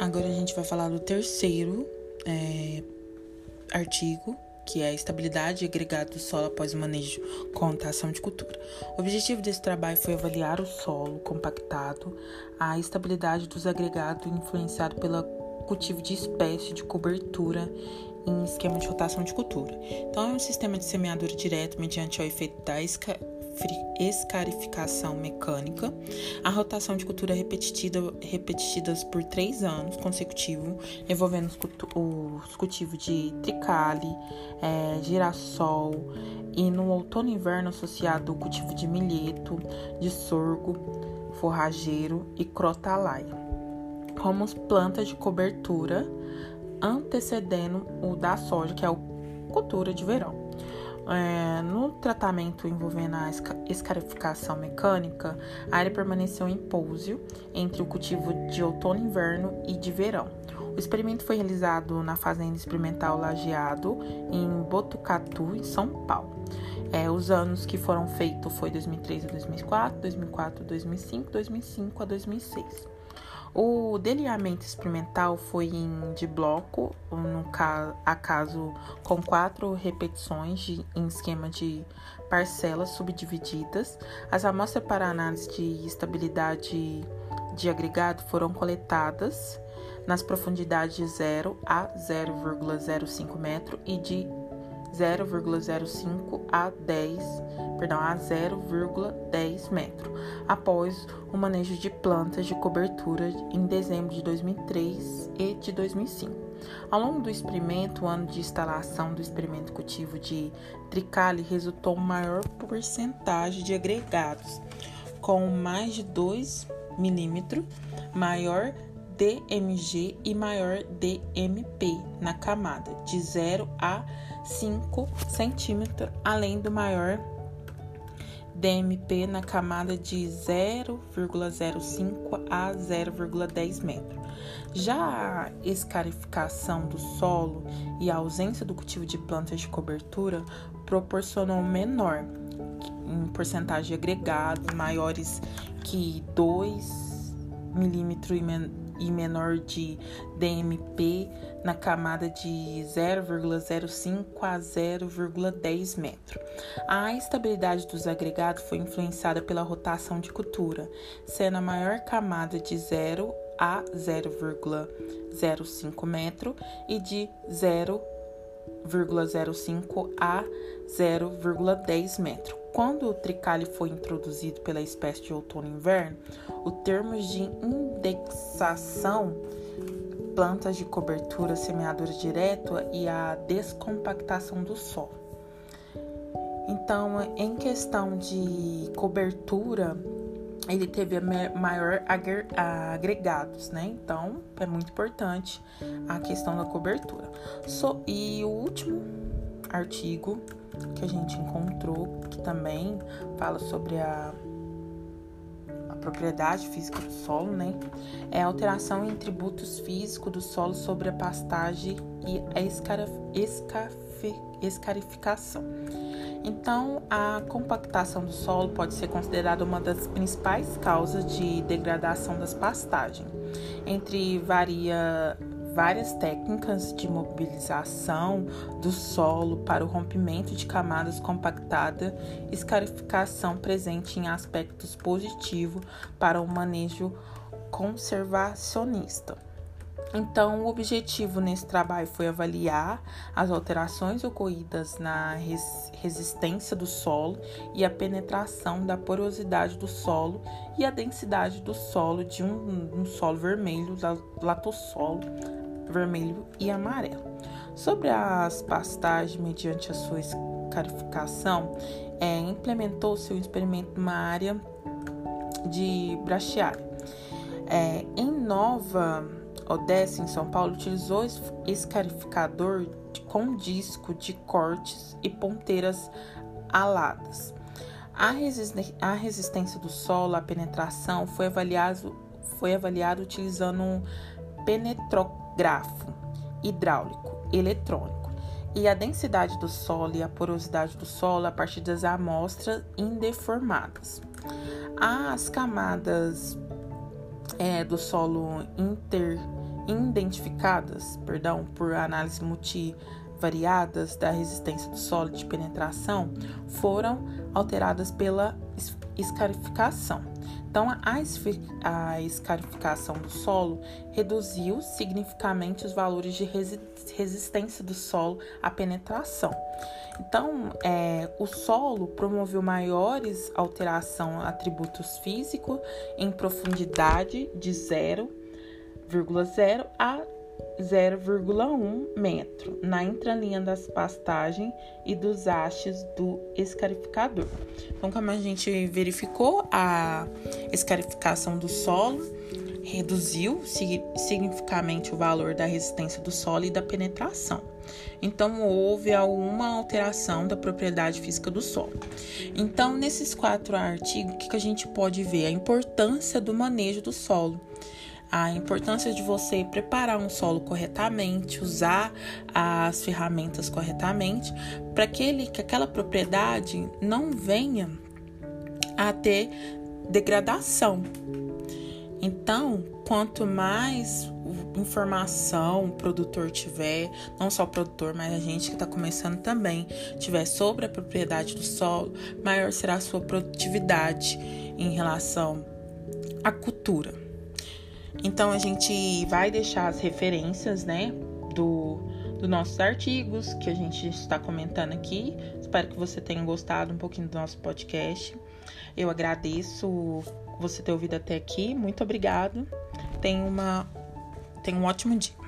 Agora a gente vai falar do terceiro é, artigo, que é a estabilidade agregado do solo após o manejo com ação de cultura. O objetivo desse trabalho foi avaliar o solo compactado, a estabilidade dos agregados influenciado pelo cultivo de espécie de cobertura em esquema de rotação de cultura. Então, é um sistema de semeadura direto mediante o efeito da esca escarificação mecânica, a rotação de cultura repetida, repetidas por três anos consecutivos, envolvendo os cultivos de tricale, é, girassol e no outono e inverno associado o cultivo de milheto, de sorgo, forrageiro e crotalaia, como plantas de cobertura antecedendo o da soja, que é a cultura de verão. É, no tratamento envolvendo a escarificação mecânica, a área permaneceu em pouso entre o cultivo de outono, inverno e de verão. O experimento foi realizado na Fazenda Experimental Lajeado, em Botucatu, em São Paulo. É, os anos que foram feitos foi 2003 a 2004, 2004 a 2005, 2005 a 2006. O delineamento experimental foi em, de bloco, no acaso com quatro repetições de, em esquema de parcelas subdivididas. As amostras para análise de estabilidade de agregado foram coletadas nas profundidades de 0 a 0,05 metro e de 0,05 a 10, perdão, a 0,10 metro, após o manejo de plantas de cobertura em dezembro de 2003 e de 2005. Ao longo do experimento, o ano de instalação do experimento cultivo de tricale resultou maior porcentagem de agregados, com mais de 2 milímetros, maior DMG e maior DMP na camada, de 0 a 5 centímetros, além do maior DMP na camada de 0,05 a 0,10 metros. Já a escarificação do solo e a ausência do cultivo de plantas de cobertura proporcionou menor em porcentagem agregada, maiores que 2 milímetros e menor de DMP na camada de 0,05 a 0,10 metro. A estabilidade dos agregados foi influenciada pela rotação de cultura, sendo a maior camada de 0 a 0,05 metro e de 0,05 a 0,10 metro. Quando o tricale foi introduzido pela espécie de outono e inverno, o termo de indexação, plantas de cobertura, semeadura direta e a descompactação do solo. Então, em questão de cobertura, ele teve maior agregados, né? Então, é muito importante a questão da cobertura. So, e o último artigo que a gente encontrou, que também fala sobre a, a propriedade física do solo, né? É a alteração em tributos físicos do solo sobre a pastagem e a escarificação. Então, a compactação do solo pode ser considerada uma das principais causas de degradação das pastagens. Entre varia várias técnicas de mobilização do solo para o rompimento de camadas compactadas, escarificação presente em aspectos positivos para o manejo conservacionista. Então, o objetivo nesse trabalho foi avaliar as alterações ocorridas na res resistência do solo e a penetração da porosidade do solo e a densidade do solo de um, um solo vermelho, latossolo vermelho e amarelo. Sobre as pastagens, mediante a sua escarificação, é, implementou seu experimento numa área de brachiária. É, em Nova Odessa, em São Paulo, utilizou escarificador com disco de cortes e ponteiras aladas. A, a resistência do solo à penetração foi avaliado, foi avaliado utilizando um penetrografo hidráulico eletrônico e a densidade do solo e a porosidade do solo a partir das amostras indeformadas. As camadas é, do solo inter identificadas, perdão, por análise multivariadas da resistência do solo de penetração foram alteradas pela escarificação. Então, a escarificação do solo reduziu significativamente os valores de resistência do solo à penetração. Então, é, o solo promoveu maiores alteração atributos físicos em profundidade de 0,0 a 0,1 metro na entrelinha das pastagens e dos hastes do escarificador. Então, como a gente verificou, a escarificação do solo reduziu significativamente o valor da resistência do solo e da penetração. Então, houve alguma alteração da propriedade física do solo. Então, nesses quatro artigos, o que a gente pode ver? A importância do manejo do solo a importância de você preparar um solo corretamente, usar as ferramentas corretamente, para que, ele, que aquela propriedade não venha a ter degradação. Então, quanto mais informação o produtor tiver, não só o produtor, mas a gente que está começando também, tiver sobre a propriedade do solo, maior será a sua produtividade em relação à cultura. Então a gente vai deixar as referências, né, do, dos nossos artigos que a gente está comentando aqui. Espero que você tenha gostado um pouquinho do nosso podcast. Eu agradeço você ter ouvido até aqui. Muito obrigado. Tenha uma tenha um ótimo dia.